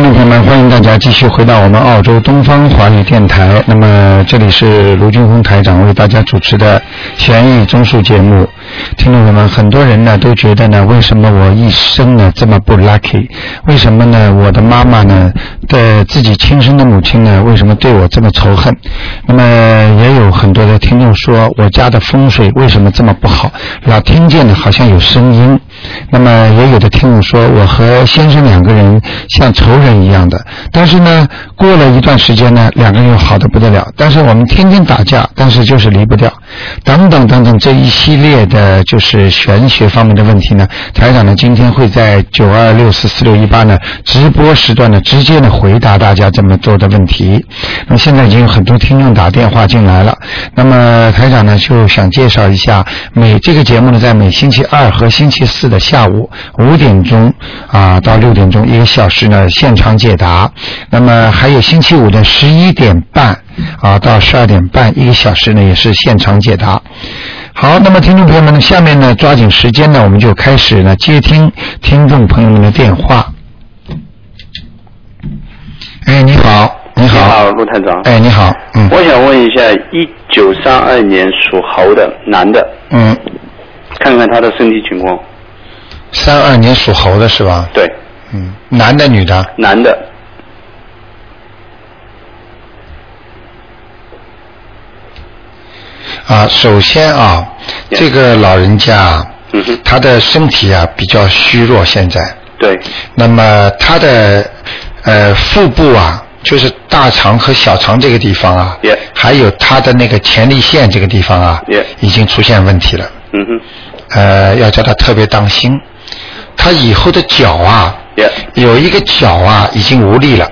听众朋友们，欢迎大家继续回到我们澳洲东方华语电台。那么这里是卢俊峰台长为大家主持的悬疑综述节目。听众朋友们，很多人呢都觉得呢，为什么我一生呢这么不 lucky？为什么呢？我的妈妈呢的自己亲生的母亲呢，为什么对我这么仇恨？那么也有很多的听众说，我家的风水为什么这么不好？老听见呢好像有声音。那么也有的听众说，我和先生两个人像仇人一样的，但是呢，过了一段时间呢，两个人又好的不得了。但是我们天天打架，但是就是离不掉，等等等等这一系列的，就是玄学方面的问题呢。台长呢，今天会在九二六四四六一八呢直播时段呢，直接呢回答大家这么多的问题。那么现在已经有很多听众打电话进来了，那么台长呢就想介绍一下，每这个节目呢在每星期二和星期四的下午五点钟啊到六点钟一个小时呢现场解答，那么还有星期五的十一点半啊到十二点半一个小时呢也是现场解答。好，那么听众朋友们呢，下面呢抓紧时间呢，我们就开始呢接听听众朋友们的电话。哎，你好，你好，陆探长。哎，你好，嗯我想问一下，一九三二年属猴的男的，嗯，看看他的身体情况。三二年属猴的是吧？对，嗯，男的女的？男的，啊，首先啊这个老人家啊嗯哼，他的身体啊比较虚弱，现在。对，那么他的呃腹部啊，就是大肠和小肠这个地方啊 Yeah 还有他的那个前列腺这个地方啊 Yeah 已经出现问题了。嗯哼呃，要叫他特别当心。他以后的脚啊，，Yeah，有一个脚啊已经无力了，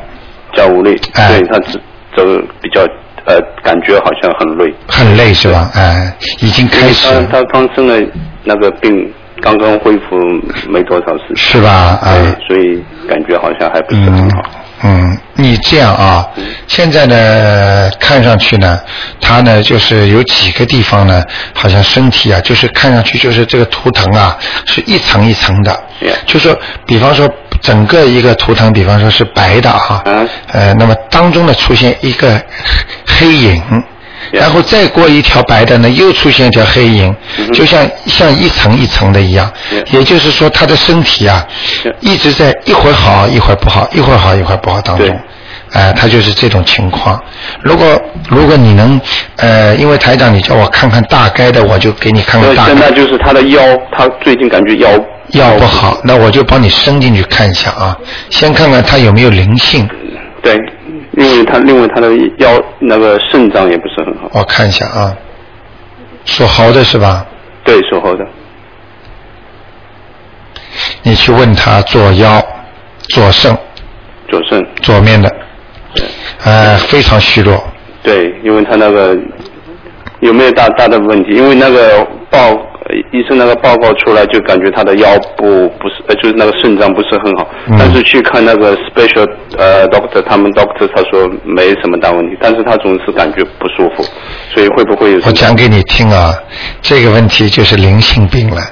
脚无力，哎对他走走比较呃，感觉好像很累。很累是吧？哎，已经开始他他刚生了那个病，刚刚恢复没多少时间，是吧？啊、对，所以感觉好像还不是很嗯好。嗯，你这样啊，现在呢，看上去呢，他呢就是有几个地方呢，好像身体啊，就是看上去就是这个图腾啊，是一层一层的。就说，比方说整个一个图腾，比方说是白的啊，嗯呃，那么当中呢出现一个黑影。然后再过一条白的呢，又出现一条黑影，就像像一层一层的一样。也就是说，他的身体啊一直在一会儿好一会儿不好，一会儿好一会儿不好当中对。哎、他就是这种情况。如果如果你能，呃，因为台长你叫我看看大概的，我就给你看看大概。现在就是他的腰，他最近感觉腰腰不好，那我就帮你伸进去看一下啊。先看看他有没有灵性，对，因为他另外他的腰那个肾脏也不是很好，我看一下啊。属猴的是吧？对，属猴的，你去问他左腰、左肾、左肾，左面的，对呃，非常虚弱。对，因为他那个有没有大大的问题？因为那个报呃医生那个报告出来，就感觉他的腰部不是呃，就是那个肾脏不是很好，嗯但是去看那个 special 呃 doctor，他们 doctor 他说没什么大问题，但是他总是感觉不舒服，所以会不会有？我讲给你听啊，这个问题就是灵性病了，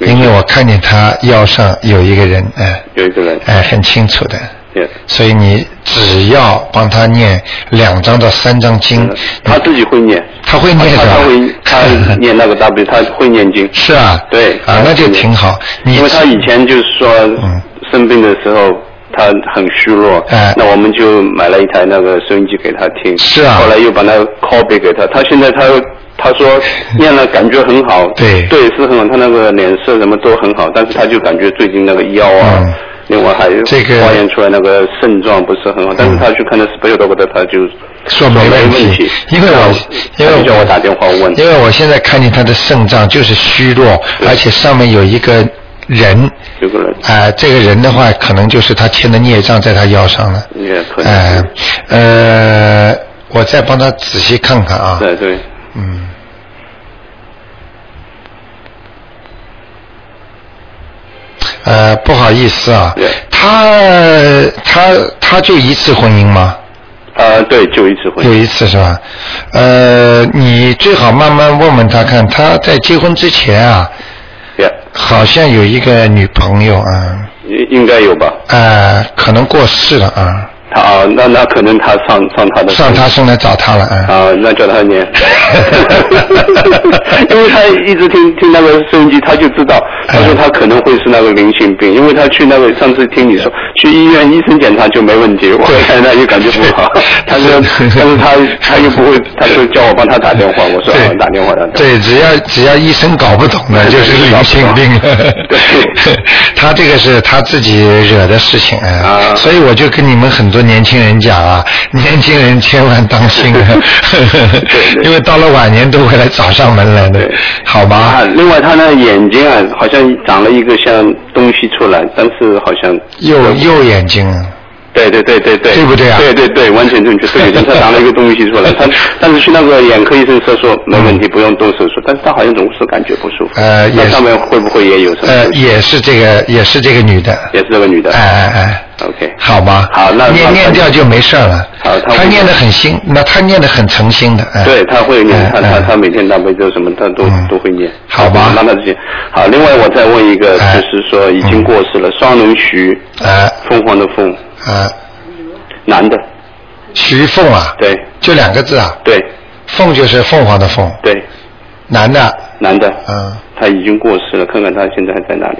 因为我看见他腰上有一个人，哎、有一个人，哎、很清楚的。也所以你只要帮他念两张到三张经，他自己会念，他会念他他会 他念那个 W，他会念经。是啊，对啊，那就挺好。因为他以前就是说嗯生病的时候他很虚弱，哎。那我们就买了一台那个收音机给他听，是啊。后来又把那个 copy 给他，他现在他他说 念了感觉很好，对。对是很好，他那个脸色什么都很好，但是他就感觉最近那个腰啊。嗯另外还有这个化验出来那个肾脏不是很好，但是他去看的 special doctor，他就说没没问题。题，因为我因为叫我打电话问，因为我现在看见他的肾脏就是虚弱，而且上面有一个人，有个人。啊、这个人的话，可能就是他欠的孽障在他腰上了。也可能哎、呃，我再帮他仔细看看啊。对对，嗯。呃，不好意思啊他他他就一次婚姻吗？啊对，就一次婚姻，有一次是吧？呃，你最好慢慢问问他看，他在结婚之前啊，也好像有一个女朋友啊，应应该有吧？呃，可能过世了啊，他啊，那那可能他上上他的上他身来找他了，嗯。啊，那叫他念，因为他一直听听那个收音机，他就知道，他说他可能会是那个灵性病，因为他去那个上次听你说去医院医生检查就没问题，我看他就感觉不好，他说，但 是他他又不会，他说叫我帮他打电话，我说打电话打电话，对，只要只要医生搞不懂的，就是灵性病。对。他这个是他自己惹的事情啊，啊。所以我就跟你们很多年轻人讲啊，年轻人千万当心啊，因为到了晚年都会来找上门来的，好吧。啊？，另外他那眼睛啊，好像长了一个像东西出来，但是好像右右眼睛啊，对对对对对，对不对啊对对对，完全正确。对，但他拿了一个东西出来，他但是去那个眼科医生说说没问题，不用动手术，但是他好像总是感觉不舒服。呃也上面会不会也有什么？呃，也是这个也是这个女的，也是这个女的。哎哎哎。OK，好吗？好那念念掉就没事了。好他念的很心，那他念的很诚心的。哎对，他会念，他他他每天大悲咒什么，他都嗯都会念。好吧让他这些。好，另外我再问一个，哎就是说已经过世了，双龙徐，哎凤凰的凤，哎，男的，徐凤啊，对。就两个字啊，对。凤就是凤凰的凤，对，男的，男的，嗯，他已经过世了，看看他现在还在哪里。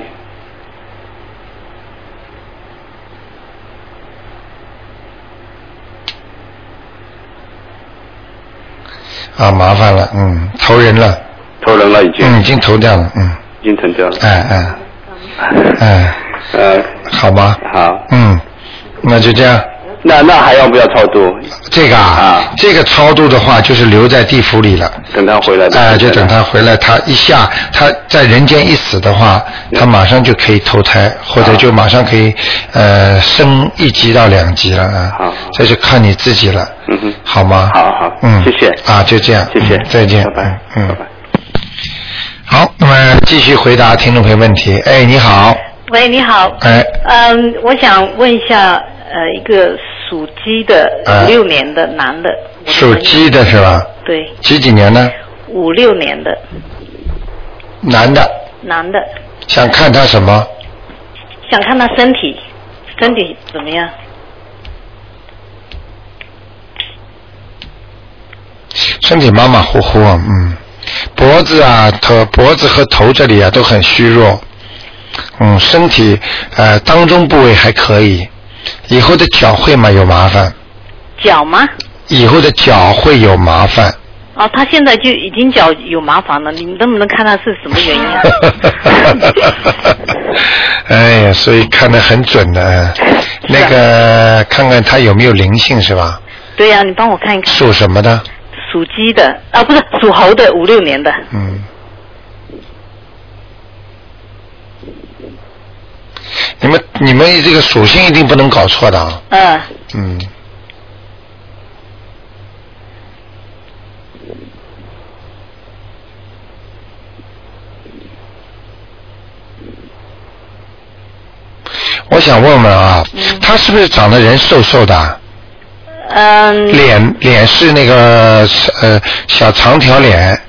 啊，麻烦了，嗯，投人了，投人了已经，嗯，已经投掉了，嗯，已经成掉了。哎哎。哎，呃，好吗？好，嗯，那就这样。那那还要不要超度？这个啊啊，这个超度的话，就是留在地府里了。等他回来的。哎，就等他回来，他一下他在人间一死的话，他马上就可以投胎，或者就马上可以呃升一级到两级了啊好。这就看你自己了，嗯哼，好吗？好好嗯，谢谢啊，就这样，谢谢嗯，再见，拜拜，嗯嗯。拜拜。好，那么继续回答听众朋友问题。哎，你好，喂，你好。哎，嗯，我想问一下，呃，一个属鸡的呃五六年的男的属鸡的是吧？对，几几年呢？五六年的男的，男的，想看他什么？想看他身体，身体怎么样？身体马马虎虎啊，嗯，脖子啊、头、脖子和头这里啊都很虚弱，嗯，身体呃当中部位还可以，以后的脚会嘛有麻烦，脚吗？以后的脚会有麻烦。啊，他现在就已经脚有麻烦了，你能不能看他是什么原因啊？哎呀，所以看得很准的，啊那个看看他有没有灵性是吧？对呀、你帮我看一看。属什么的？属鸡的啊，不是属猴的，五六年的。嗯。你们这个属性一定不能搞错的啊。嗯，嗯。我想问问啊，他是不是长得人瘦瘦的啊？嗯，脸脸是那个呃小长条脸，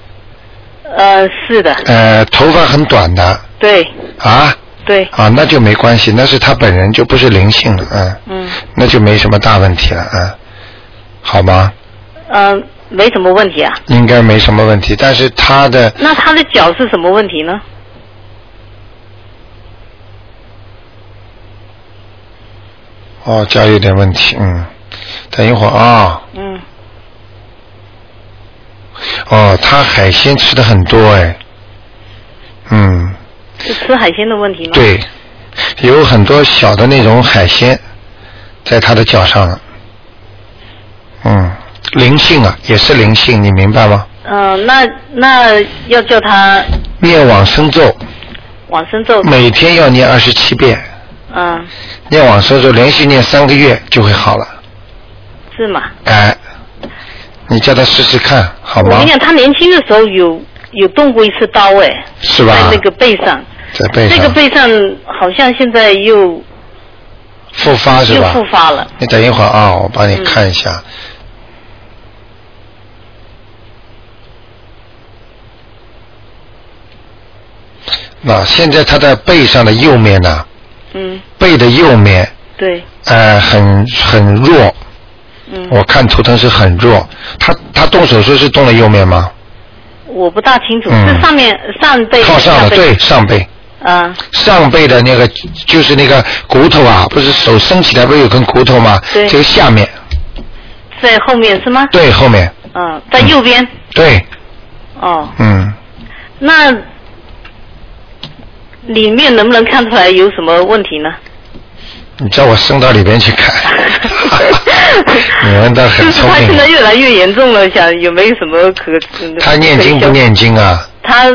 呃，是的，呃头发很短的。对。啊对，啊，那就没关系，那是他本人就不是灵性了，嗯，嗯那就没什么大问题了，嗯，好吗？嗯，没什么问题啊。应该没什么问题，但是他的那他的脚是什么问题呢？哦脚有点问题，嗯，等一会儿啊、嗯，哦，他海鲜吃的很多哎，嗯，是吃海鲜的问题吗？。对，有很多小的那种海鲜在他的脚上了，嗯，灵性啊，也是灵性，你明白吗？嗯、那那要叫他念往生咒，往生咒。每天要念二十七遍，嗯，念往生咒连续念三个月就会好了。是吗？哎，你叫他试试看，好吗我跟你？讲，他年轻的时候有有动过一次刀，哎，是吧？在那个背上，在背上，这个背上好像现在又复发是吧？又复发了。你等一会儿啊，我帮你看一下。那现在他的背上的右面呢，嗯背的右面对，呃，很很弱，嗯，我看图腾是很弱。他他动手术是动了右面吗？我不大清楚，嗯是上面上背靠上了，对，上背。嗯，上背的那个就是那个骨头啊，不是手伸起来不是有根骨头吗？对这个下面，在后面是吗？对，后面，嗯，在右边。对，哦，嗯，那里面能不能看出来有什么问题呢？你叫我伸到里边去看，你们倒很就是他现在。越来越严重了，想有没有什么可？他念经不？念经啊？他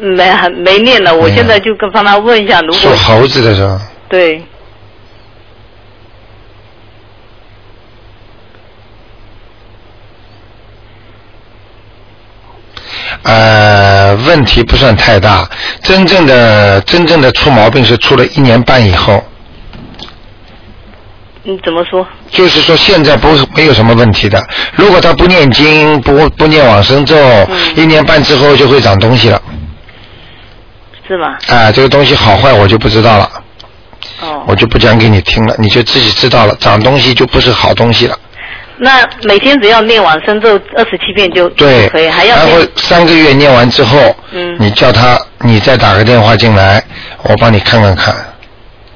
没还没念了，我嗯现在就跟帮他问一下，如果属猴子的是吧？对，呃，问题不算太大，真正的真正的出毛病是出了一年半以后，你怎么说？就是说现在不没有什么问题的。如果他不念经，不不念往生咒，嗯一年半之后就会长东西了。是吗？哎、这个东西好坏我就不知道了，哦，我就不讲给你听了，你就自己知道了，长东西就不是好东西了。那每天只要念往生咒二十七遍就对就可以，，还要然后三个月念完之后，嗯。你叫他，你再打个电话进来，我帮你看看看，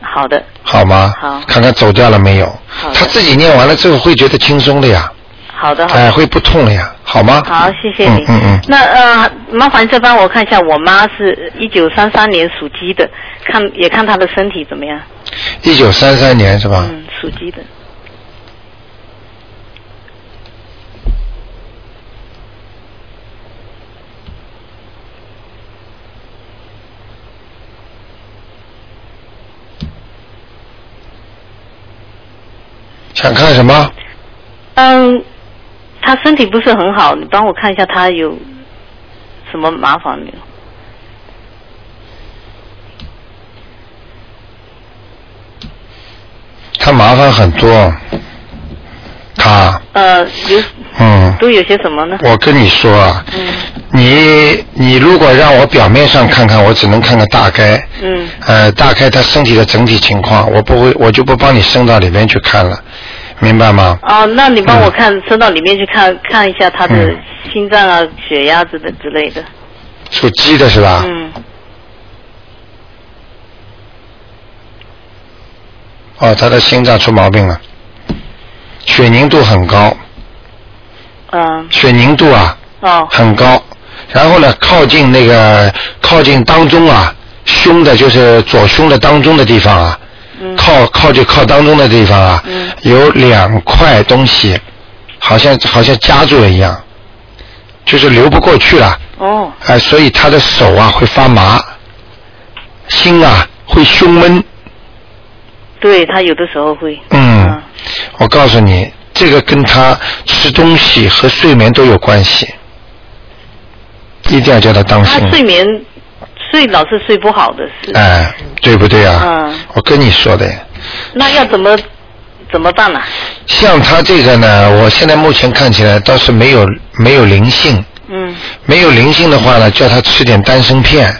好的，好吗？好。看看走掉了没有。好？他自己念完了之后会觉得轻松的呀，好的，好哎，的。会不痛了呀，好吗？好，谢谢你。嗯嗯嗯那呃，麻烦再帮我看一下，我妈是一九三三年属鸡的，看也看她的身体怎么样？一九三三年是吧？嗯，属鸡的。想看什么？嗯，她身体不是很好，你帮我看一下他有什么麻烦没有？他麻烦很多，他，呃，有嗯，都有些什么呢？我跟你说啊，嗯。你你如果让我表面上看看，我只能看个大概，嗯。呃，大概他身体的整体情况，我不会，我就不帮你伸到里面去看了，明白吗？哦，那你帮我看，伸到里面去看看一下他的嗯。心脏啊、血压之类之类的。属鸡的是吧？嗯，哦，他的心脏出毛病了，血凝度很高，嗯，血凝度啊哦，很高，然后呢，靠近那个靠近当中啊，胸的就是左胸的当中的地方啊，嗯，靠靠就靠当中的地方啊，嗯。有两块东西，好像好像夹住了一样，就是流不过去了，哦，哎、所以他的手啊会发麻，心啊会胸闷，对他有的时候会。嗯，我告诉你，这个跟他吃东西和睡眠都有关系，一定要叫他当她心。睡眠睡老是睡不好的是。哎，对不对啊？嗯。我跟你说的，那要怎么怎么办呢、像他这个呢，我现在目前看起来倒是没有没有灵性，嗯，没有灵性的话呢，叫他吃点丹参片，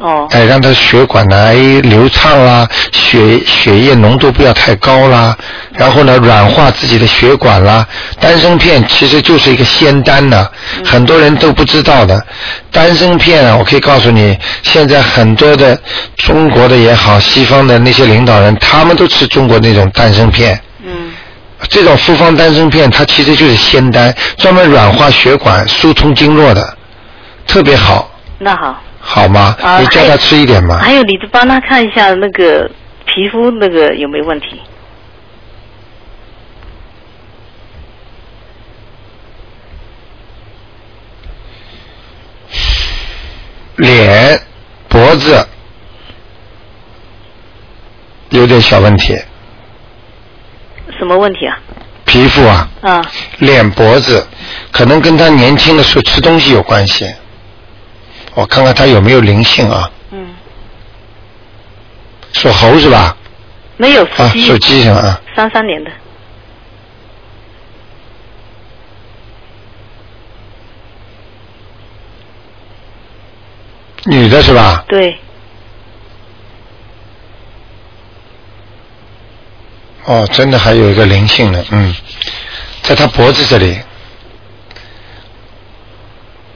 哦，哎，让他血管呢哎流畅啦，血血液浓度不要太高啦，然后呢软化自己的血管啦。丹参片其实就是一个仙丹呢、很多人都不知道的。丹参片啊，我可以告诉你，现在很多的中国的也好，西方的那些领导人，他们都吃中国那种丹参片。嗯，这种复方丹参片，它其实就是仙丹，专门软化血管、疏通经络的，特别好，那好。好吗？啊你叫他吃一点嘛。还有，你帮他看一下那个皮肤那个有没有问题？脸、脖子有点小问题，什么问题啊？皮肤啊，啊，脸、脖子可能跟他年轻的时候吃东西有关系。我看看他有没有灵性啊？嗯，属猴是吧？没有属啊，鸡，属鸡是吧？啊，三三年的。女的是吧？对，哦，真的还有一个灵性呢，嗯，在他脖子这里，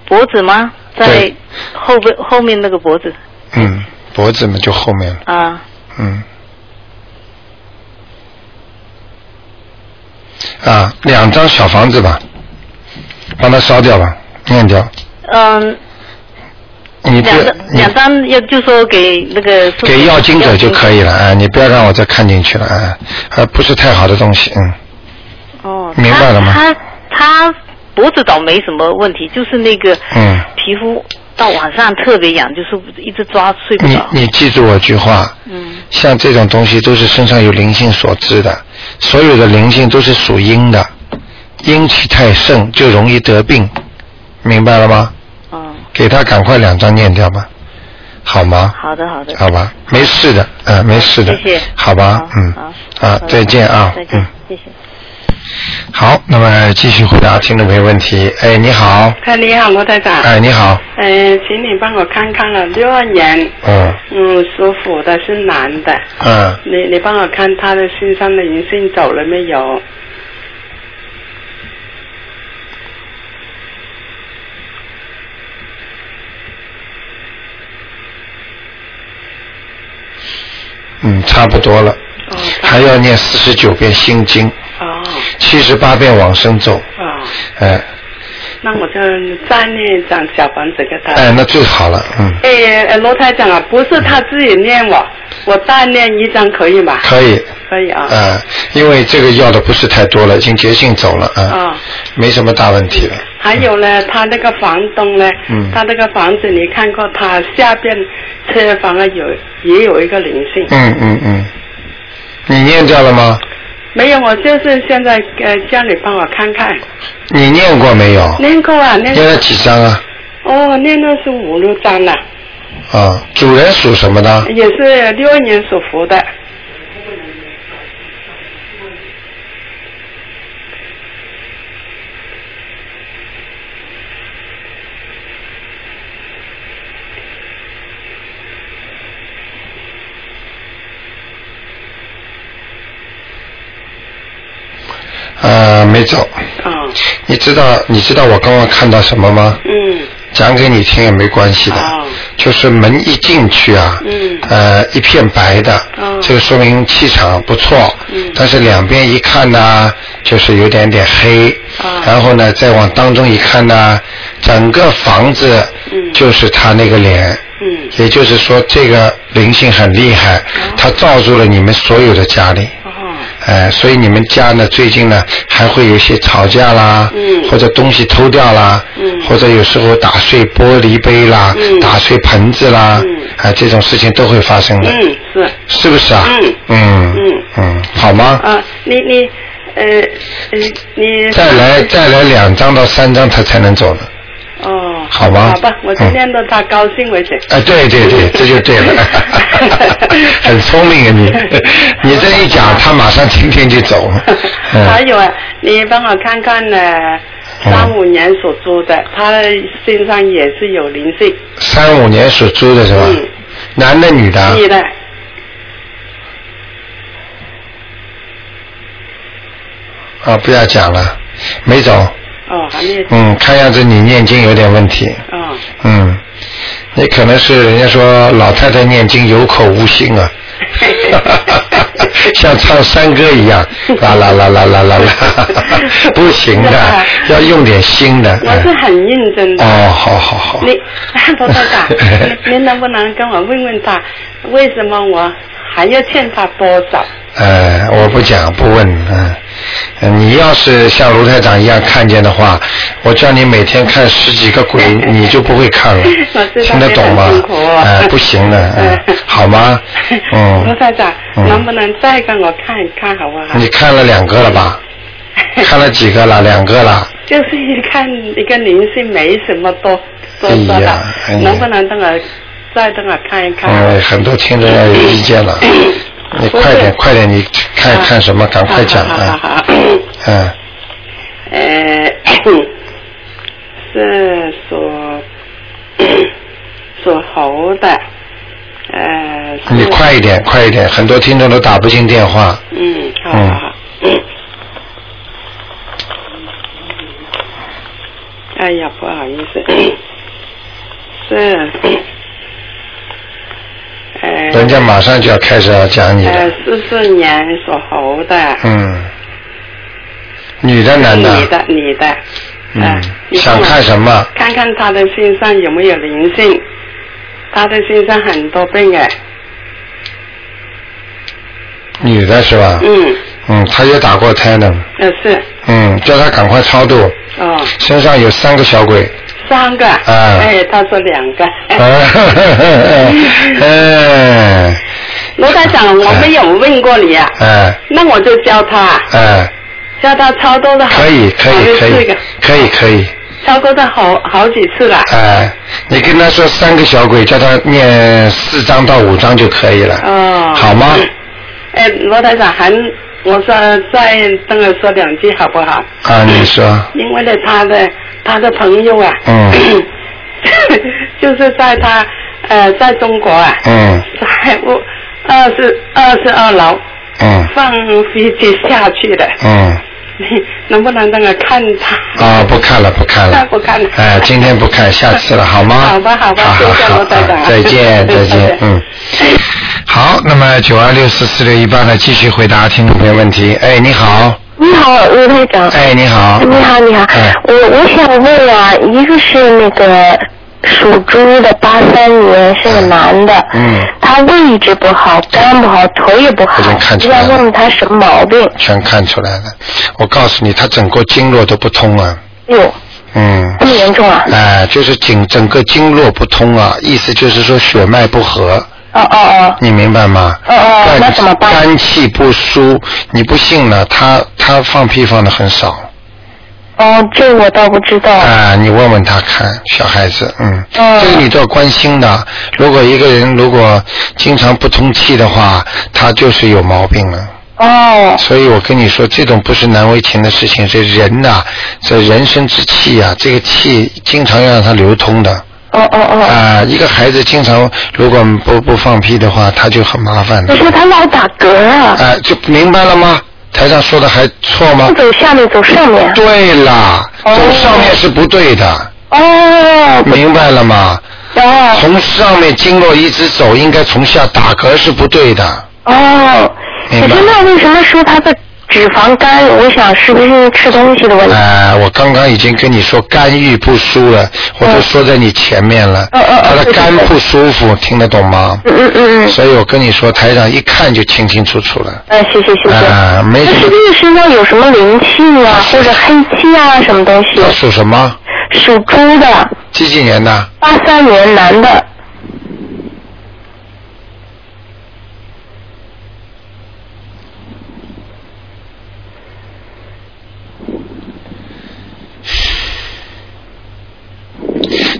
脖子吗？在对。后背后面那个脖子。嗯，脖子嘛就后面了，啊，嗯。啊，两张小房子吧，帮他烧掉吧，念掉。嗯，你不两张你两张要就说给那个给要经者就可以了，啊，你不要让我再看进去了，啊，啊，不是太好的东西，嗯，哦，明白了吗？他他他脖子倒没什么问题，就是那个嗯皮肤到晚上特别痒，就是一直抓睡不你着。你记住我句话，嗯像这种东西都是身上有灵性所致的，所有的灵性都是属阴的，阴气太盛就容易得病，明白了吗？嗯，给他赶快两张念掉吧，好吗？好的好的。好吧，没事的，嗯、没事的，谢谢。好吧，嗯，好啊好，再见啊，再见嗯，，谢谢。好，那么继续回答听众朋友问题。哎，你好，哎，你好，罗台长。哎，你好，哎，请你帮我看看了，六二年，嗯。嗯，属虎的是男的，嗯，你你帮我看他的身上的灵性走了没有？嗯，差不多了，哦，还要念四十九遍心经，哦七十八遍往生咒，啊，哎那我就再念一张小房子给他。哎，那最好了，嗯，哎，呃罗台长啊，不是他自己念我，我再念一张可以吗？可以，可以啊。嗯，因为这个要的不是太多了，已经结性走了，啊、啊。没什么大问题了。还有呢，他那个房东呢，嗯他那个房子你看过，他下边车房啊有也有一个灵性。嗯嗯嗯，你念掉了吗？没有，我就是现在呃叫你帮我看看，你念过没有？念过啊，念念了几张啊？哦，念了是五六张了，啊，主人属什么的？也是六二年属虎的。呃，没走。哦，你知道你知道我刚刚看到什么吗？嗯，讲给你听也没关系的，哦就是门一进去啊，嗯。呃，一片白的，哦这个说明气场不错，嗯。但是两边一看呢，就是有点点黑，哦然后呢，再往当中一看呢，整个房子嗯。就是他那个脸，嗯。也就是说这个灵性很厉害，他罩住了你们所有的家里。哦，哎，所以你们家呢，最近呢还会有一些吵架啦，嗯。或者东西偷掉啦，嗯。或者有时候打碎玻璃杯啦，嗯。打碎盆子啦，嗯。哎，这种事情都会发生的，嗯是。是不是啊？嗯。嗯嗯。嗯好吗？啊，你你呃呃你再来再来两张到三张，他才能走呢。哦，好吧好吧，我就嗯念到他高兴为止。哎，对对对，这就对了，很聪明啊你，你这一讲，他马上今天就走。嗯，还有啊，你帮我看看呢，三五年所租的，他身上也是有灵性，三五年所租的是吧？嗯男的女的啊？女的，啊，不要讲了，没走。哦，还没有，嗯，看样子你念经有点问题。哦，嗯，你可能是人家说老太太念经有口无心啊，像唱山歌一样，啦啦啦啦啦啦啦，不行的，要用点心的。我是很认真的。哦，好好好。你，罗台长，你你能不能跟我问问他，为什么我还要欠他多少？呃，我不讲不问，嗯、呃你要是像卢台长一样看见的话，我叫你每天看十几个鬼，你就不会看了 听得懂吗你很辛苦？啊呃，不行的，嗯、好吗？嗯，卢台长，嗯能不能再跟我看一看好不好？你看了两个了吧？看了几个了？两个了。就是一看一个灵性没什么多多哎呀说的，哎呀能不能等我再等我看一看？嗯，很多听众要有意见了，你快点，快点，你看看什么？赶快讲啊！嗯，呃，是属属猴的，呃，是你快一点，快一点，很多听众都打不进电话。嗯，好嗯好好。嗯 哎呀，不好意思，是，呃，人家马上就要开始要讲你呃了。，四四年属猴的，嗯，女的男的？女的女的，嗯呃，想看什么？看看他的身上有没有灵性，他的身上很多病哎，女的是吧？嗯，嗯，她也打过胎的。呃是，嗯，叫她赶快超度，哦，身上有三个小鬼。三个，哎，他说两个，哎，罗台长，我没有问过你啊，哎那我就教他，哎，教他超多的好，可以可以可以可以可以，超多的好好几次了，哎，你跟他说三个小鬼，叫他念四张到五张就可以了，哦，好吗？哎，罗台长，还我说再跟我说两句好不好？啊，你说，因为呢，他的他的朋友啊，嗯。就是在他呃在中国啊，嗯。在我二十二十二楼嗯。放飞机下去的，嗯，你能不能让我看他？啊，不看了不看了，不看了。哎，今天不看，下次了，好吗？好吧好吧好好谢谢好罗台长好再见 再见，嗯。好，那么九二六四四六一八呢，继续回答听众朋友问题。哎，你好，你好，吴台长。哎，你好，你好，你好。哎我我想问啊，一个是那个属猪的，八三年是个男的。嗯。他胃一直不好，肝不好，腿也不好。我来了想问问他什么毛病？全看出来了。我告诉你，他整个经络都不通啊。哟，嗯这。么严重啊？哎，就是颈整个经络不通啊，意思就是说血脉不和，哦哦哦。你明白吗？哦哦肝那怎么办肝气不舒，你不信呢？他他放屁放的很少。哦，这我倒不知道。啊，你问问他看，小孩子，嗯，嗯这个你都要关心的。如果一个人如果经常不通气的话，他就是有毛病了。哦所以我跟你说，这种不是难为情的事情，这人呐、这人生之气啊，这个气经常要让它流通的。哦哦哦。啊，一个孩子经常如果不不放屁的话，他就很麻烦的可。是他老打嗝啊，啊，就明白了吗？台上说的还错吗不？走下面走上面。对啦，走上面是不对的，哦。明白了吗？哦从上面经过一直走，应该从下打嗝是不对的。哦。可明白是那为什么说他的脂肪肝？我想是不是吃东西的问题？哎、我刚刚已经跟你说肝郁不舒了，我都说在你前面了。嗯他的肝不舒服，听得懂吗？嗯嗯嗯嗯。所以我跟你说，台长一看就清清楚楚了。呃，谢谢谢谢。啊没事那是不是身上有什么灵气啊，或者黑气啊，什么东西？他属什么？属猪的，几几年的？八三年男的。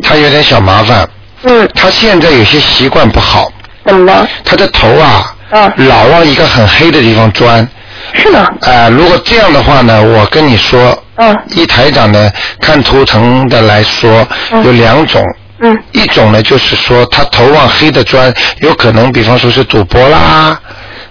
他有点小麻烦，嗯，他现在有些习惯不好，怎么了？他的头啊，啊老往一个很黑的地方钻。是吗？啊、如果这样的话呢，我跟你说，嗯一台长呢看图腾的来说，嗯有两种。嗯一种呢，就是说他头往黑的钻，有可能，比方说是赌博啦，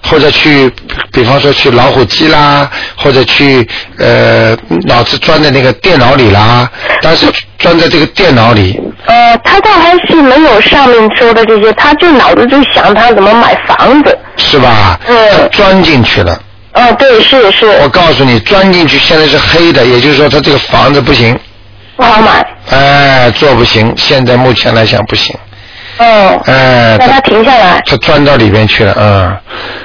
或者去，比方说去老虎机啦，或者去呃脑子钻在那个电脑里啦，但是钻在这个电脑里，呃，他倒还是没有上面说的这些，他就脑子就想他怎么买房子。是吧？嗯他钻进去了。哦，对，是是我告诉你，钻进去现在是黑的，也就是说他这个房子不行，不好买。哎，做不行，现在目前来讲不行，哦，哎，让他停下来。他钻到里边去了，嗯，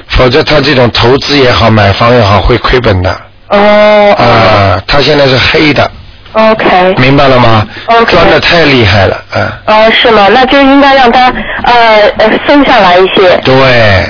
否则他这种投资也好，买房也好，会亏本的，哦哦。啊，他现在是黑的，，OK。明白了吗？OK 钻的太厉害了，嗯，哦，是吗？那就应该让他呃呃松下来一些。对，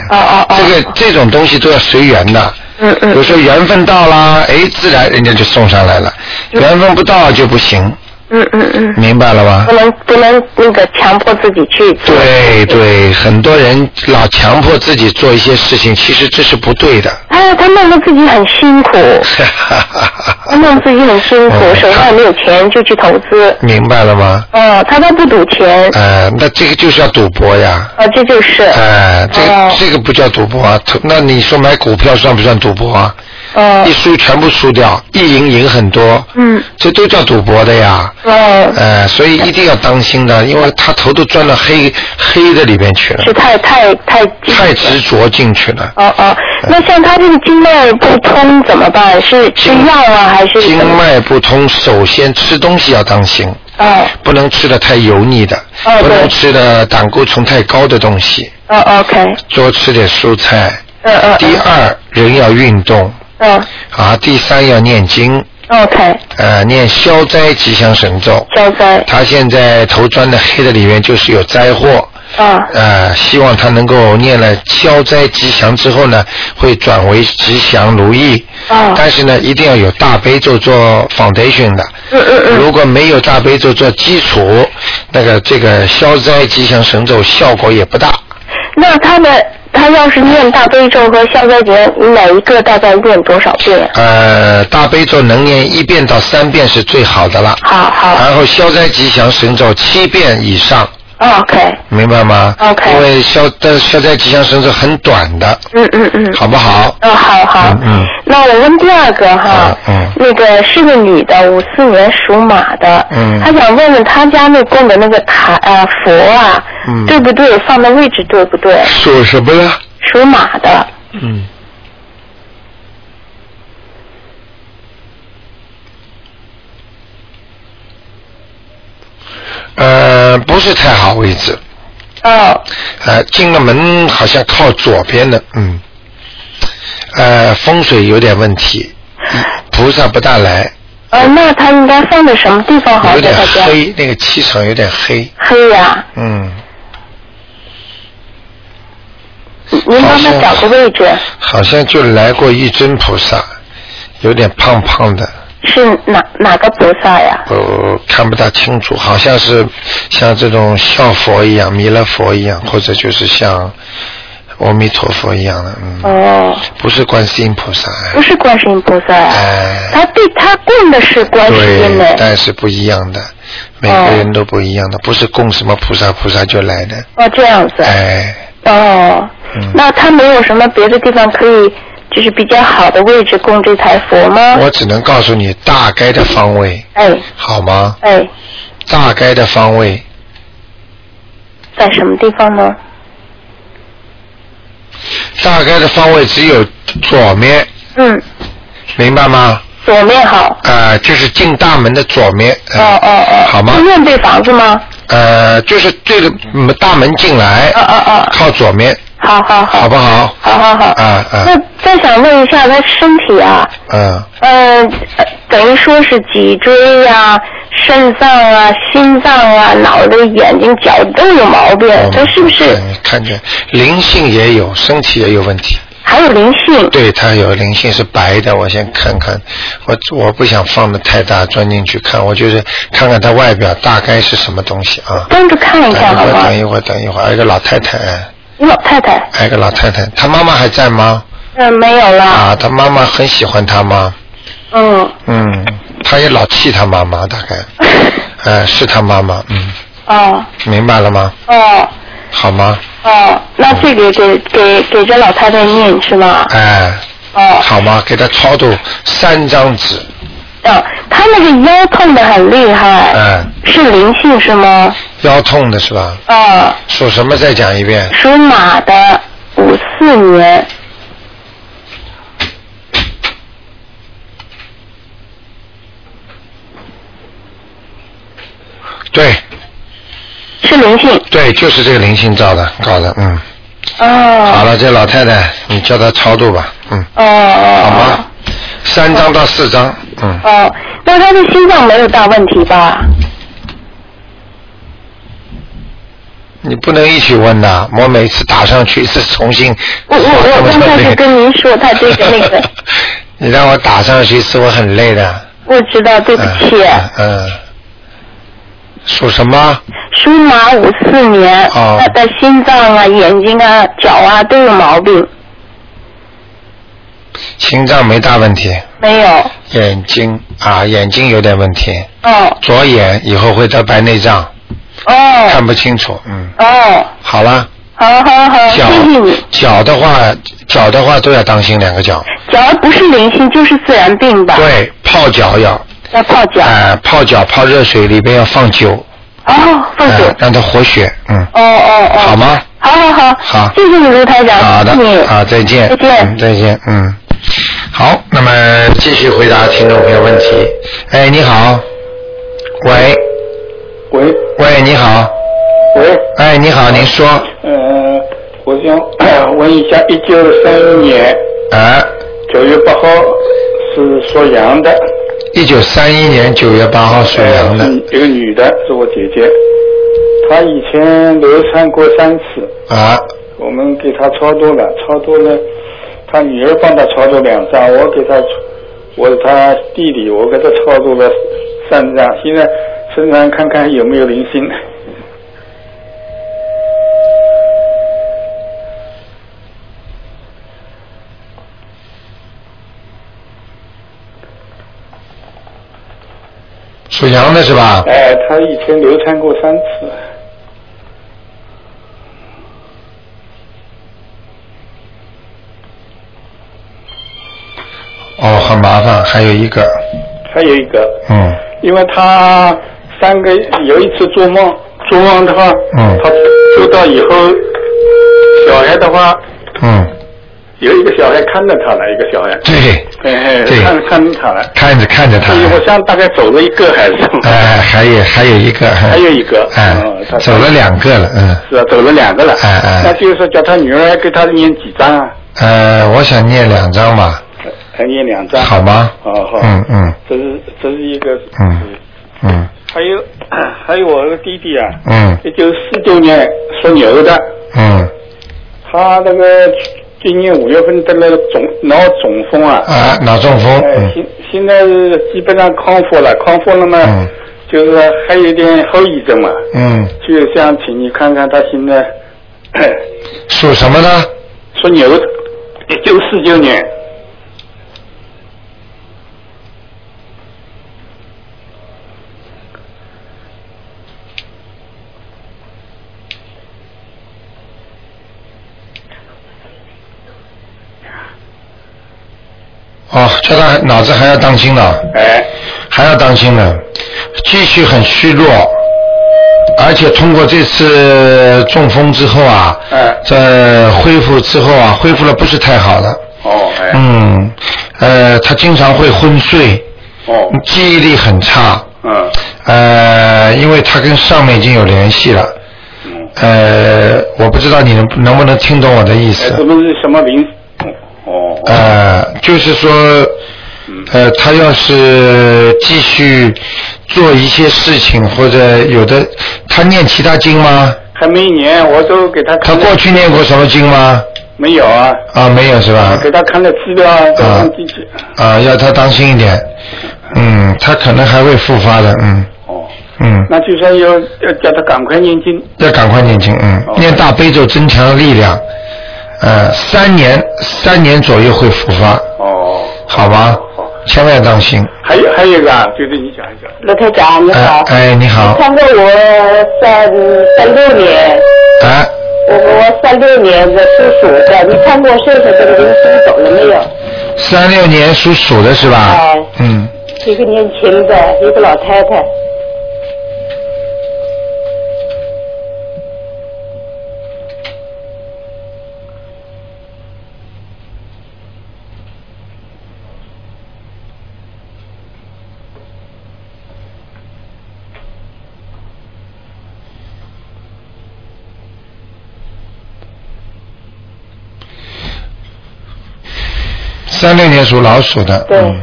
哦哦哦。这个这种东西都要随缘的。嗯嗯。有时候缘分到了，哎，自然人家就送上来了；缘分不到就不行，嗯嗯嗯，明白了吧不？能不能那个强迫自己去做。对对，很多人老强迫自己做一些事情，其实这是不对的。他他他弄得自己很辛苦，他弄自己很辛苦，嗯手上也没有钱就去投资。明白了吗？哦，他都不赌钱，呃，那这个就是要赌博呀。啊，这就是。哎、这个、哦这个不叫赌博啊，投那你说买股票算不算赌博啊？哦。一输全部输掉，一赢赢很多，嗯，这都叫赌博的呀。哦，呃，所以一定要当心的，因为他头都钻到黑黑的里面去了。是，太太太太执着进去了。哦哦，那像他这个经脉不通怎么办？是吃药啊，还是？经？脉不通，首先吃东西要当心，哦。不能吃的太油腻的，哦不能吃的胆固醇太高的东西，哦，OK，多吃点蔬菜。嗯嗯。第二，人要运动嗯啊。第三，要念经，，OK，呃，念消灾吉祥神咒。消灾。他现在头钻的黑的里面就是有灾祸，啊呃，希望他能够念了消灾吉祥之后呢，会转为吉祥如意。哦但是呢，一定要有大悲咒做 foundation 的。嗯嗯嗯如果没有大悲咒做基础，那个这个消灾吉祥神咒效果也不大。那他们他要是念大悲咒和消灾节，哪一个大概念多少遍？呃，大悲咒能念一遍到三遍是最好的了。好好然后消灾吉祥神咒七遍以上，，OK，明白吗 OK 因为消的消灾吉祥神咒很短的，嗯嗯嗯。好不好？嗯，好好。嗯嗯那我问第二个哈，嗯嗯那个是个女的，五四年属马的，嗯她想问问她家那供的那个塔呃佛啊，嗯对不对？放的位置对不对？属什么呢？属马的，嗯。呃，不是太好位置，哦，呃，进了门好像靠左边的，嗯，呃，风水有点问题，菩萨不大来，呃，那他应该放在什么地方好？有点在她家黑，那个气场有点黑，黑呀、嗯，您帮他找个位置，好像就来过一尊菩萨，有点胖胖的，是哪哪个菩萨呀？呃，看不大清楚，好像是像这种像佛一样，弥勒佛一样，或者就是像阿弥陀佛一样的，嗯，哦，不是观世音菩萨，哎。不是观世音菩萨呀、哎。他对他供的是观世音的对，。但是不一样的，每个人都不一样的，不是供什么菩萨菩萨就来的，哦，这样子。哎，哦，嗯。那他没有什么别的地方可以，就是比较好的位置供这台佛吗？我只能告诉你大概的方位，哎好吗？哎，大概的方位，在什么地方呢？大概的方位只有左面，嗯，明白吗？左面好。呃，就是进大门的左面，呃哦哦哦。好吗是面对房子吗？呃，就是对着门大门进来，啊啊啊。靠左面，好好好。好不好？好好好。啊啊那再想问一下，他身体啊，嗯，呃，呃等于说是脊椎呀、肾脏啊、心脏啊、脑袋、眼睛、脚都有毛病，他是不是你看见灵性也有，身体也有问题。还有灵性？对，它有灵性是白的，我先看看，我我不想放的太大，钻进去看，我就是看看它外表大概是什么东西啊。跟着看一等一会儿，等？一会儿，等一会儿，还有一个老太太，老太太？还有一个老太太，她妈妈还在吗？嗯，没有了。啊，她妈妈很喜欢她吗？嗯。嗯，她也老气她妈妈，大概，呃，是她妈妈，嗯，哦明白了吗？哦好吗？哦，那这个给给给这老太太念是吗？哎，哦，好吗？给她超度三张纸，嗯，她那个腰痛的很厉害，嗯，是灵性是吗？腰痛的是吧？啊，属什么？再讲一遍。属马的，五四年。对是灵性。对，就是这个灵性造的搞的，嗯。哦。好了，这老太太，你叫她超度吧，嗯，哦哦。好吗？三张到四张，嗯，哦，那她的心脏没有大问题吧？你不能一起问呐，我每次打上去是重新。我我我刚才就跟您说，他这个那个，你让我打上去是我很累的。我知道，对不起。嗯。嗯属什么？属马五四年，哦他的心脏啊、眼睛啊、脚啊都有毛病。心脏没大问题，没有。眼睛啊，眼睛有点问题，哦左眼以后会得白内障，看哦不清楚，嗯，哦，好了，好好好，谢脚谢你。脚的话，脚的话都要当心两个脚，脚不是灵性就是自然病吧？，对，泡脚要，要泡脚。哎、泡脚泡热水里边要放酒，哦，放哎、酒。让它活血，嗯，哦哦哦。好吗？好好好。好谢谢你，卢台长。好的谢谢你，好，再见，再见嗯，再见，嗯，好，那么继续回答听众朋友问题。哎，你好，喂，喂。喂，你好，喂，哎，你好，您说，呃，我想 问一下，一九三一年啊，九月八号是属羊的，一九三一年九月八号属羊的。呃，一个女的，是我姐姐，她以前流产过三次，啊，我们给她操作了，操作了，她女儿帮她操作两张，我给她，我是她弟弟，我给她操作了三张，现在身上看看有没有灵性。属羊的是吧？哎，他以前流产过三次。哦，很麻烦，还有一个，还有一个，嗯，因为他三个有一次做梦，做梦的话，嗯。他做到以后，小孩的话，嗯，有一个小孩看着他了，一个小孩，对，哎哎，对。看看着他了，看着看着他所，以我想大概走了一个还是，哎，还有还有一个，还还有一个，哎嗯，走了两个了，嗯，是啊，走了两个了，哎哎。那就是说叫他女儿给他念几张啊？呃，我想念两张吧，还念两张，好吗？好好，嗯嗯。这是这是一个，嗯嗯还有还有我那个弟弟啊，嗯。一九四九年属牛的。嗯，他那个今年五月份得了中脑中风啊，啊，脑中风，哎，嗯。现现在是基本上康复了，康复了嘛，嗯。就是还有点后遗症嘛，嗯，就想请你看看他现在 属什么呢？属牛的，一九四九年，哦，叫他脑子还要当心呢，哎，还要当心呢，继续很虚弱，而且通过这次中风之后啊，哎，这恢复之后啊，恢复的不是太好了，哦，哎，嗯，呃，他经常会昏睡，哦，记忆力很差，嗯，呃，因为他跟上面已经有联系了，嗯，呃，我不知道你能能不能听懂我的意哎，思这，不是什么灵，哦，呃，就是说，嗯呃，他要是继续做一些事情，或者有的，他念其他经吗？还没念我都给他看了，他过去念过什么经吗？没有啊，啊，没有是吧？给他看了资料啊，都啊啊，要他当心一点。嗯，他可能还会复发的，嗯哦。嗯，那就说要要叫他赶快念经。要赶快念经，嗯，哦念大悲咒增强力量，呃，三年三年左右会复发，哦，好吧？好。千万要当心。还有还有一个啊，就是你讲一讲。罗台长你好哎，，哎，你好，看过我三三六年，哎，我我三六年的属鼠的，你看过身上这个灵性走了没有？三六年属鼠的是吧？哎嗯，一个年轻的，一个老太太。三六年属老鼠的。对。嗯。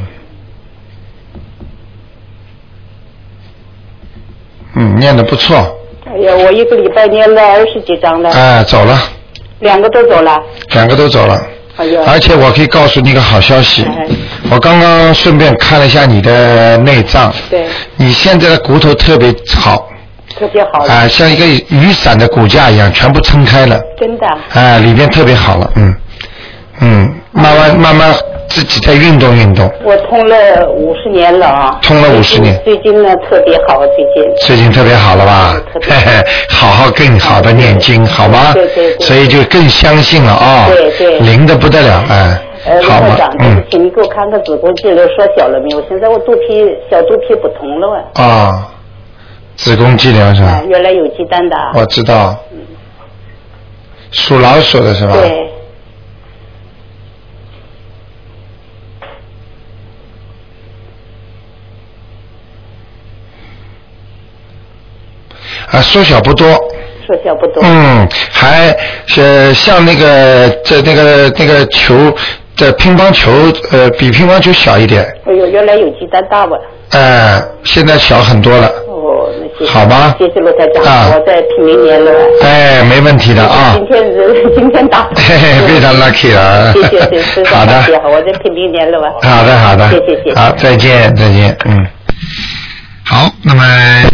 嗯，念的不错，哎呀，我一个礼拜念了二十几张了，哎，走了，两个都走了。两个都走了。哎呀，而且我可以告诉你一个好消息哎，我刚刚顺便看了一下你的内脏，对，你现在的骨头特别好，特别好，啊、像一个雨伞的骨架一样，全部撑开了，真的。啊、里边特别好了，嗯，嗯，慢慢慢慢自己再运动运动。我通了五十年了啊。通了五十年最近呢特别好，最近。最近特别好了吧？嘿嘿，好好更好的念经，好吗？对对对所以就更相信了啊、对对灵的不得了，哎、呃，卢好吗台长，？嗯，请你给我看看子宫肌瘤缩小了没有？现在我肚皮小肚皮不疼了啊。啊、子宫肌瘤是吧啊，？原来有鸡蛋的啊。我知道，属老鼠的是吧？对，啊，缩小不多，缩小不多。嗯，还呃像那个这那个那个球的乒乓球呃比乒乓球小一点，哎呦，原来有鸡蛋大吧？哎、现在小很多了，哦，那谢谢。好吧谢谢罗台长，啊我在拼明年了。哎，没问题的啊今，天是今天打。嘿嘿，非常 lucky 啊谢谢谢谢，好的我在拼明年了吧。好的好的，谢谢谢谢。好，再见再见，嗯。好，那么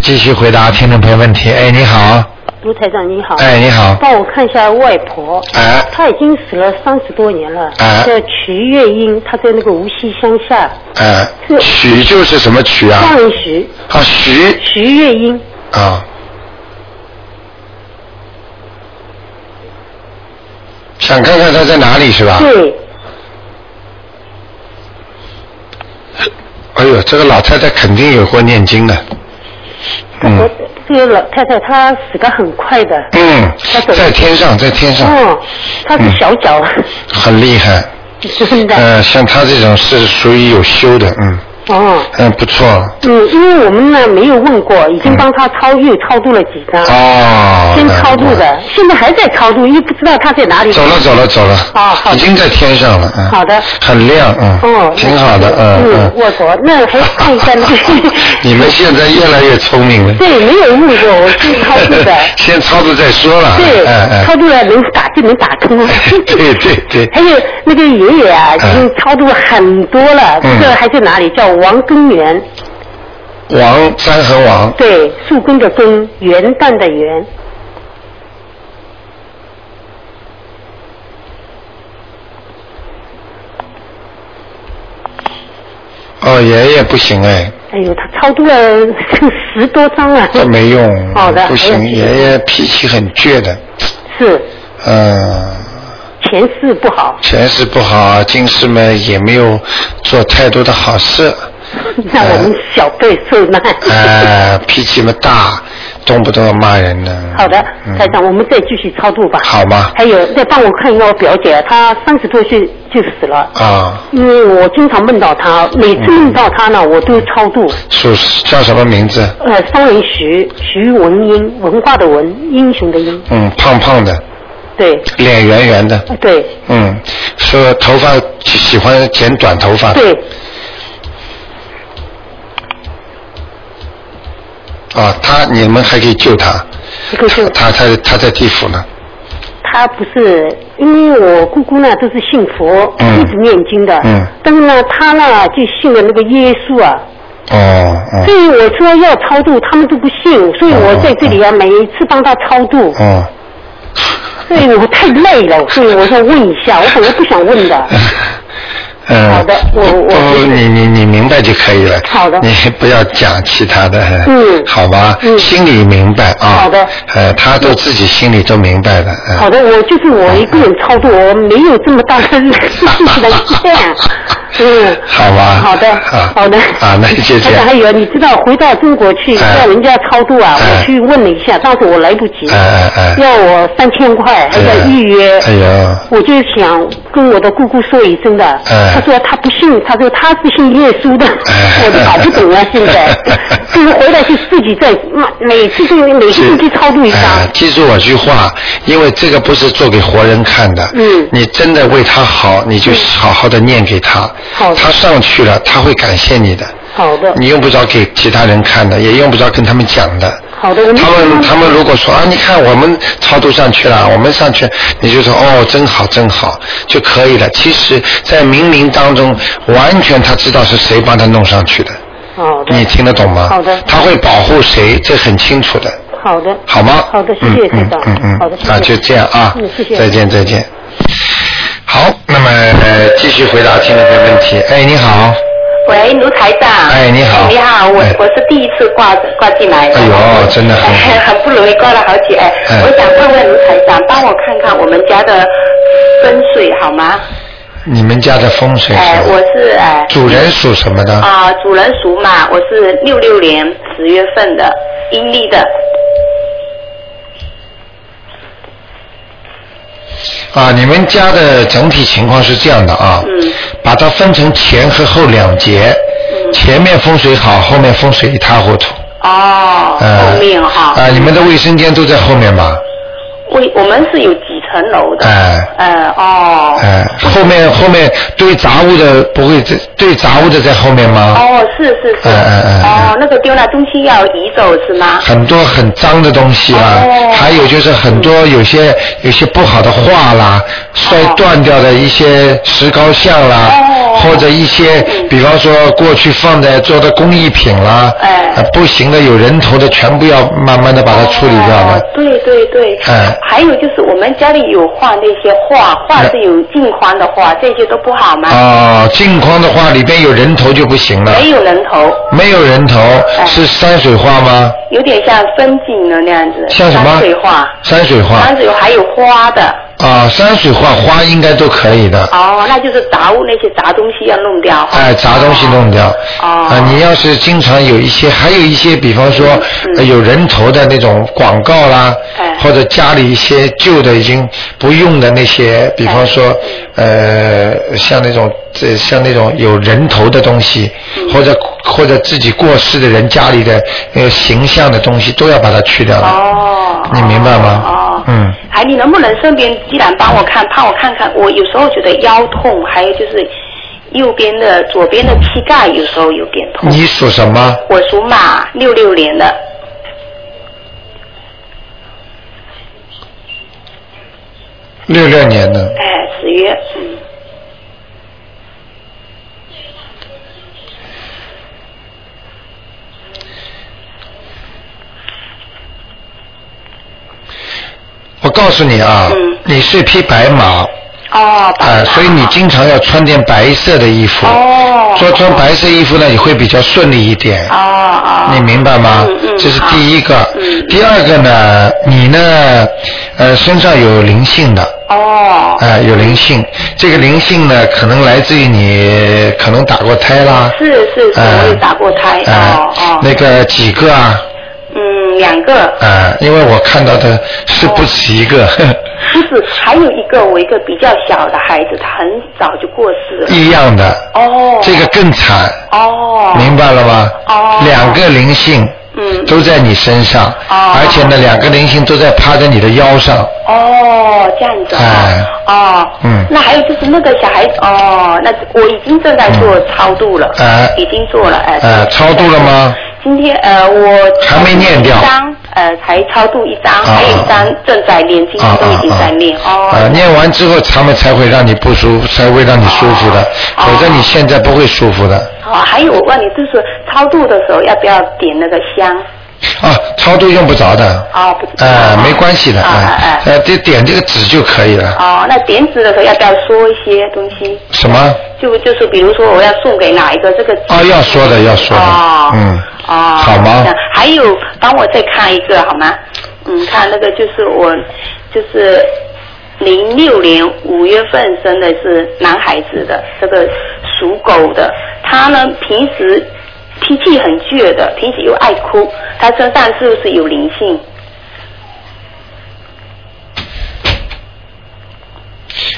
继续回答听众朋友问题。哎，你好，卢台长你好。哎你好帮我看一下外婆。哎她已经死了三十多年了。哎叫瞿月英，她在那个无锡乡下。哎，是曲就是什么曲啊？上人徐。啊，徐瞿月英。啊。想看看她在哪里是吧？对。哎呦，这个老太太肯定有过念经的。嗯这个老太太她死的很快的。嗯她，在天上，在天上，嗯，她是小脚，很厉害。真的。呃，像她这种是属于有修的，嗯哦。嗯，不错。嗯，因为我们呢没有问过，已经帮他超又超度了几张。哦。先超度的，现在还在超度，又不知道他在哪里。走了走了走了，哦好已经在天上了，嗯，好的很亮，嗯，哦，挺好的，嗯嗯，嗯。我说那还看一下那个。你们现在越来越聪明了。。对，没有问过，我先超度的 先超度再说了。对，哎哎。超度了能打就能打通。对对对。还有那个爷爷啊，已经超度很多了，嗯这个还在哪里？叫王根源，王三横王，对，树根的根，元旦的元。哦，爷爷不行哎，哎呦，他超度了 十多张啊。这没用。好的不行，爷爷脾气很倔的，是。嗯，前世不好，前世不好，今世嘛也没有做太多的好事，让我们小辈受难。呃，脾气嘛大，动不动要骂人呢。好的，嗯台长，我们再继续超度吧。好吗？还有，再帮我看一下我表姐，她三十多岁就死了。啊，因为我经常梦到她，每次梦到她呢，我都超度。属叫什么名字？呃，商人徐徐文英，文化的文，英雄的英，嗯，胖胖的，对，脸圆圆的，呃对嗯，说头发喜喜欢剪短头发。对，啊，他你们还可以救他，他他他在地府呢。他不是，因为我姑姑呢都是信佛，嗯。一直念经的，嗯。但是呢，他呢就信了那个耶稣啊，哦哦。所以我说要超度，他们都不信，所以我在这里啊，每一次帮他超度，哦，所以我太累了，所以我说问一下，我本来不想问的。嗯，好的我我，你你你明白就可以了。好的你 不要讲其他的。嗯好吧。嗯心里明白啊。好的呃，他都自己心里都明白的。嗯好的，我就是我一个人超度，我没有这么大的事情能干。嗯，好吧好的，啊好的。啊那就这样还有，你知道回到中国去哎叫人家超度啊，哎我去问了一下，当时我来不及，哎哎哎。要我三千块，还要预约。哎呦，我就想跟我的姑姑说一声的，哎她说他不信，他说他是信耶稣的，哎我都搞不懂啊，现在，就是回来就自己在每次都每个星期超度一张，哎记住我句话，因为这个不是做给活人看的。嗯你真的为他好，你就好好的念给他。好的他上去了，他会感谢你的。好的，你用不着给其他人看的，也用不着跟他们讲的。他们他们如果说啊，你看我们超度上去了，我们上去，你就说哦，真好真好就可以了。其实，在冥冥当中，完全他知道是谁帮他弄上去的，好的，你听得懂吗？好的。他会保护谁，这很清楚的，好的，好吗？好的，谢谢领导，嗯嗯嗯。好的，谢谢。啊，就这样啊，嗯，谢谢，再见再见。好，好，那么呃继续回答听众朋友问题。哎，你好，喂，卢台长。哎你好你好，我、哎我是第一次挂挂进来的。哎呦真的很哎 很不容易挂了好几哎。哎我想问问卢台长，帮我看看我们家的风水好吗？你们家的风水哎、我是哎。主人属什么的？啊、主人属马，我是六六年十月份的，阴历的。啊，你们家的整体情况是这样的啊，嗯把它分成前和后两节，前面风水好，后面风水一塌糊涂。哦，呃后面哈。啊，你们的卫生间都在后面吧？我我们是有几层楼的。哎呃哦。哎，后面后面堆杂物的不会在堆杂物的在后面吗？哦，是是是。哎哎哎哦，那个丢了东西要移走是吗？很多很脏的东西啦，哦还有就是很多有些有些不好的画啦，摔断掉的一些石膏像啦，哦或者一些比方说过去放在做的工艺品啦，哎呃不行的有人头的全部要慢慢的把它处理掉哦。，对对对。哎还有就是我们家里有画那些画，画是有镜框的画，这些都不好吗？哦，镜框的画里边有人头就不行了，没有人头，没有人头哎是山水画吗？有点像风景的那样子。像什么山水画。山水画山水还有花的。啊，山水画花应该都可以的。哦，那就是杂物那些杂东西要弄掉。哎，杂东西弄掉。哦啊，你要是经常有一些，还有一些，比方说、嗯呃有人头的那种广告啦，哎或者家里一些旧的已经不用的那些，比方说、嗯呃，像那种这像那种有人头的东西，嗯或者或者自己过世的人家里的那个形象的东西，都要把它去掉了。哦。你明白吗？哦。嗯。还你能不能顺便既然帮我看，帮我看看，我有时候觉得腰痛，还有就是右边的左边的膝盖有时候有点痛。你属什么？我属马，六六年的。六六年的。哎，十月，嗯。我告诉你啊，嗯你是匹白马。啊、马所以你经常要穿点白色的衣服。哦。说穿白色衣服呢，你会比较顺利一点。哦哦。你明白吗？嗯嗯这是第一个。嗯第二个呢，你呢，呃，身上有灵性的。哦。啊、有灵性。这个灵性呢，可能来自于你可能打过胎啦。是是是，打过胎。啊、哦哦。那个几个啊？嗯，两个。啊、因为我看到的是不止一个。不是，还有一个我一个比较小的孩子，他很早就过世了。一样的。哦。这个更惨。哦。明白了吗？哦两个灵性。嗯都在你身上。哦而且呢，两个灵性都在趴在你的腰上。哦，这样子啊。哎哦。嗯那还有就是那个小孩子哦，那我已经正在做超度了。哎已经做了，哎。呃，超度了吗？今天呃，我还没念掉一张呃，才超度一张，还有一张正在念，今天都已经在念哦。呃，念完之后他们才会让你不舒服，才会让你舒服的，哦否则你现在不会舒服的。哦，还有我问你，就是超度的时候要不要点那个香？啊，超度用不着的。啊，不。呃，没关系的，啊哎哎哎，呃，点点这个纸就可以了。哦，那点纸的时候要不要说一些东西？什么？就就是比如说我要送给哪一个这个纸啊，要说的，要说的。哦嗯。哦，好吗还有，帮我再看一个好吗？嗯，看那个就是我就是零六年五月份生的是男孩子的，这个属狗的，他呢平时脾气很倔的，平时又爱哭，他身上是不是有灵性？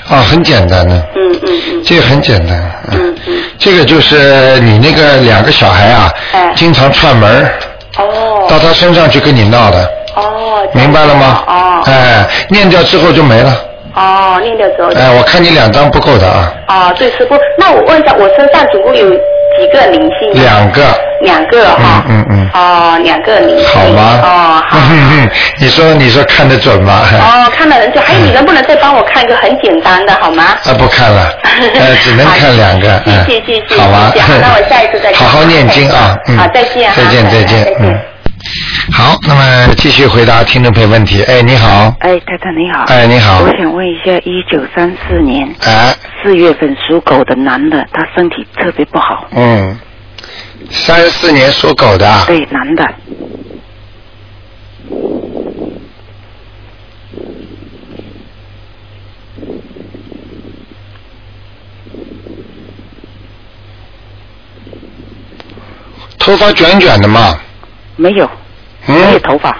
啊，很简单的。嗯嗯嗯。这个很简单。嗯嗯。这个就是你那个两个小孩啊，哎经常串门哦。到他身上去跟你闹的，哦。明白了吗？哦。哎，念掉之后就没了。哦，念掉之后。哎，我看你两张不够的啊，哦，对，师傅，那我问一下，我身上总共有几个灵性？两个。两个哈。嗯嗯哦，两个灵性。好吗？哦，好。你说你说看得准吗？哦，看了人准，还有你能不能再帮我看一个很简单的好吗？啊，不看了，呃，只能看两个，嗯，谢谢谢谢，好吧谢谢好那我下一次再看。好好念经啊，嗯，好，再见再见再，见嗯。好，那么继续回答听众朋友问题。哎，你好，哎，太太你好。哎你好我想问一下，一九三四年哎，四月份属狗的男的，他身体特别不好。嗯，三十四年属狗的啊，对，男的。头发卷卷的嘛，没有，没有嗯，头发，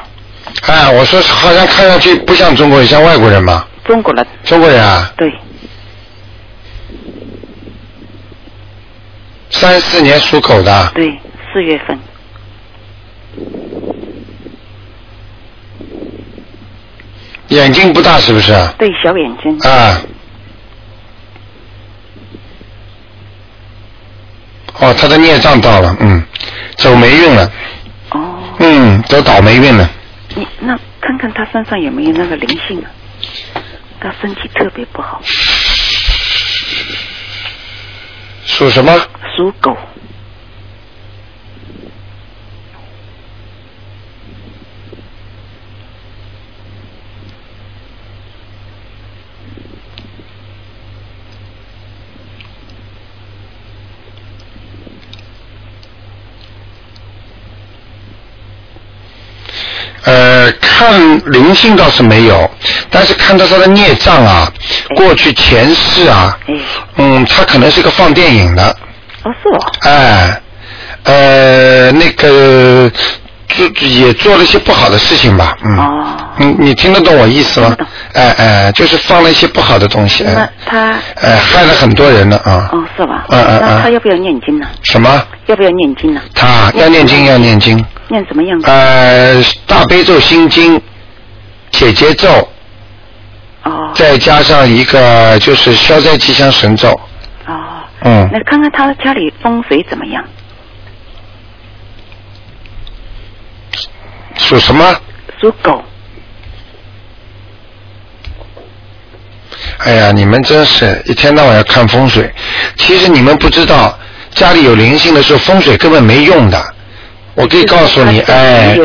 哎，我说好像看上去不像中国人，像外国人嘛，中国人。中国人啊，对，三四年属狗的，对，四月份。眼睛不大是不是？对，小眼睛。啊。哦，他的孽障到了，嗯，走霉运了，哦，嗯，走倒霉运了，你那看看他身上有没有那个灵性啊？他身体特别不好，属什么？属狗。呃，看灵性倒是没有，但是看到他的孽障啊，过去前世啊，嗯，他可能是个放电影的，哦，是哦。哎，呃，那个做也做了一些不好的事情吧，嗯，哦，嗯，你听得懂我意思吗？哎哎，就是放了一些不好的东西，那哎，他哎，害了很多人了啊。哦是吧？嗯嗯嗯那他要不要念经呢？什么？要不要念经呢？他要念经，要念经。念什么样子？呃，大悲咒心经，解结咒，哦再加上一个就是消灾吉祥神咒，哦，嗯，那看看他家里风水怎么样？属什么？属狗。哎呀，你们真是一天到晚要看风水。其实你们不知道，家里有灵性的时候，风水根本没用的。我可以告诉你，哎，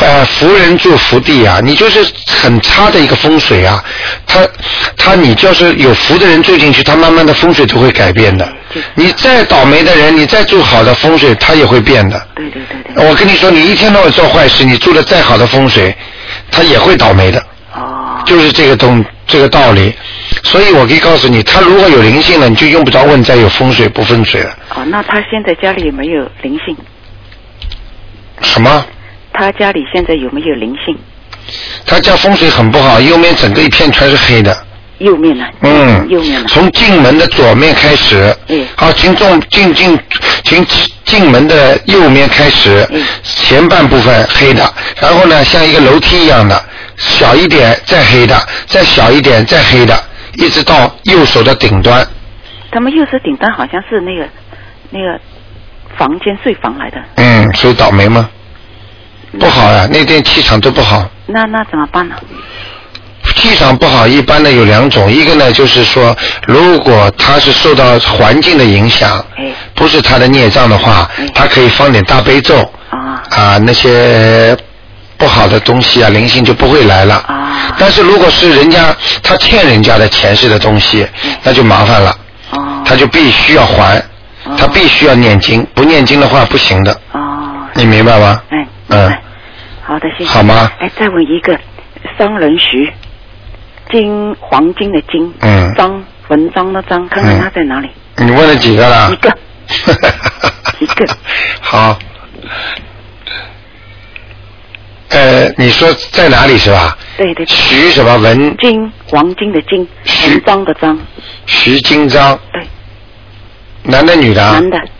呃，福人住福地啊，你就是很差的一个风水啊。他他，你就是有福的人住进去，他慢慢的风水都会改变的。你再倒霉的人，你再住好的风水，他也会变的。对对对对。我跟你说，你一天到晚做坏事，你住的再好的风水，他也会倒霉的。哦。就是这个东这个道理，所以我可以告诉你，他如果有灵性了，你就用不着问再有风水不风水了。哦，那他现在家里有没有灵性？什么？他家里现在有没有灵性？他家风水很不好，右面整个一片全是黑的。右面呢？嗯，右面呢？从进门的左面开始，嗯，好，从进进进从进门的右面开始，嗯前半部分黑的，然后呢，像一个楼梯一样的，小一点再黑的，再小一点再黑的，一直到右手的顶端。他们右手顶端好像是那个那个房间睡房来的，嗯，所以倒霉吗？不好啊，那天气场都不好。那那怎么办呢？气场不好，一般呢有两种，一个呢就是说，如果他是受到环境的影响，不是他的孽障的话，他可以放点大悲咒，啊，那些不好的东西啊，灵性就不会来了。但是如果是人家他欠人家的前世的东西，那就麻烦了，他就必须要还，他必须要念经，不念经的话不行的。哦你明白吗？哎，嗯，好的，谢谢。好吗？哎，再问一个，商人徐，金黄金的金，嗯张文章的章，看看他在哪里？你问了几个了？一个，一个。好。呃，你说在哪里是吧？对对。徐什么文？金黄金的金，文章的章，徐金章。对。男的女的？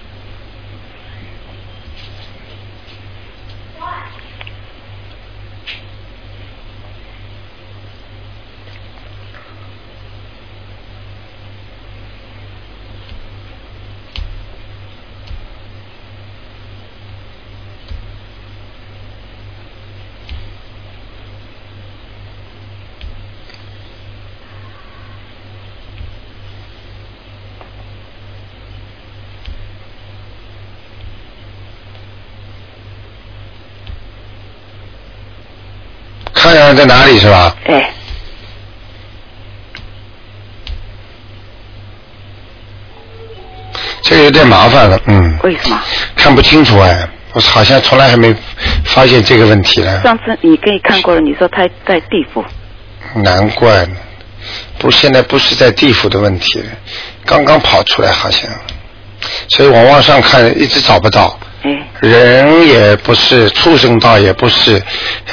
看看在哪里是吧？哎，这个有点麻烦了，嗯。为什么？看不清楚哎，我好像从来还没发现这个问题呢。上次你给你看过了，你说他在地府，难怪呢，不，现在不是在地府的问题，刚刚跑出来好像，所以我往上看一直找不到。哎，人也不是，畜生道也不是，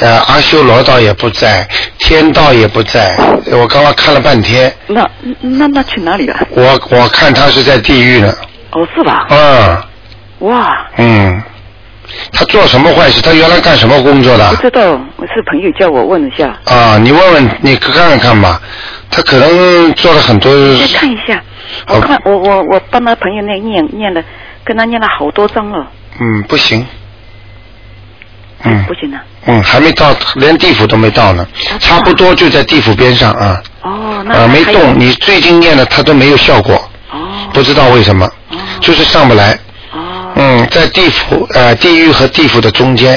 呃，阿修罗道也不在，天道也不在。我刚刚看了半天，那那那去哪里了？我我看他是在地狱呢。哦，是吧？嗯哇，嗯，他做什么坏事？他原来干什么工作的不？知道，我是朋友叫我问一下，啊，你问问，你看看吧。他可能做了很多。再看一下。我看我我我帮他朋友那念念了，跟他念了好多章了，嗯，不行。嗯不行呢。嗯，还没到，连地府都没到呢，差不多就在地府边上啊。哦，那呃，没动。你最近念的它都没有效果。哦。不知道为什么。就是上不来。哦。嗯，在地府呃地狱和地府的中间。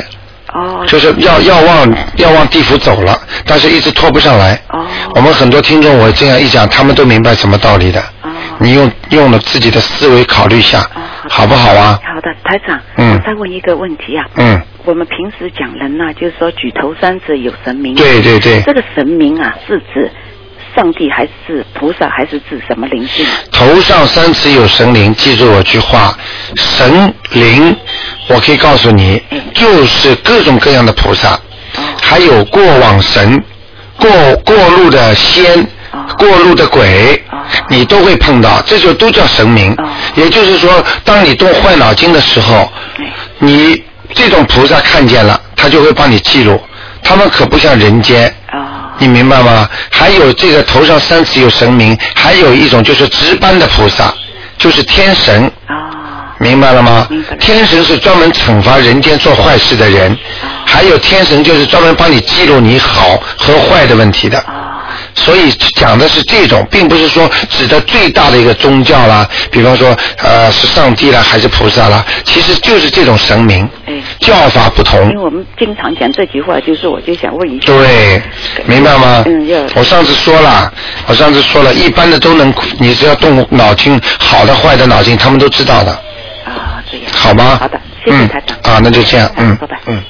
哦。就是要要往要往地府走了，但是一直拖不上来。哦。我们很多听众，我这样一讲，他们都明白什么道理的。哦。你用用了自己的思维考虑一下，好不好啊？好的，台长，嗯我再问一个问题啊。嗯。我们平时讲人呐、就是说举头三尺有神明。对对对这个神明啊，是指上帝还是菩萨，还是指什么灵性？头上三尺有神灵，记住我句话，神灵，我可以告诉你，就是各种各样的菩萨，还有过往神、过过路的仙、过路的鬼，你都会碰到，这就都叫神明。也就是说，当你动坏脑筋的时候，你这种菩萨看见了，他就会帮你记录。他们可不像人间，你明白吗？还有这个头上三尺有神明，还有一种就是值班的菩萨，就是天神。明白了吗？天神是专门惩罚人间做坏事的人，还有天神就是专门帮你记录你好和坏的问题的。所以讲的是这种，并不是说指的最大的一个宗教啦，比方说呃是上帝啦还是菩萨啦，其实就是这种神明，叫法不同因。为我们经常讲这句话，就是我就想问一下。对，明白吗？嗯，要我上次说了，我上次说了，一般的都能，你只要动脑筋，好的坏的脑筋，他们都知道的。啊，这样。好吗？好的，谢谢台长。嗯。啊，那就这样，嗯。拜拜。嗯。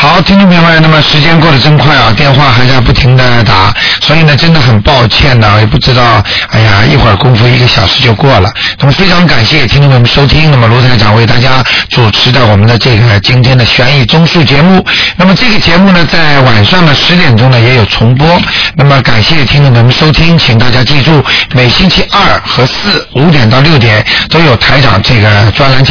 好，听众朋友们，那么时间过得真快啊，电话还在不停的打，所以呢，真的很抱歉呢，也不知道，哎呀，一会儿功夫一个小时就过了。那么非常感谢听众朋友们收听，那么卢台长为大家主持的我们的这个今天的悬疑综述节目。那么这个节目呢，在晚上的十点钟呢也有重播。那么感谢听众朋友们收听，请大家记住，每星期二和四五点到六点都有台长这个专栏节目。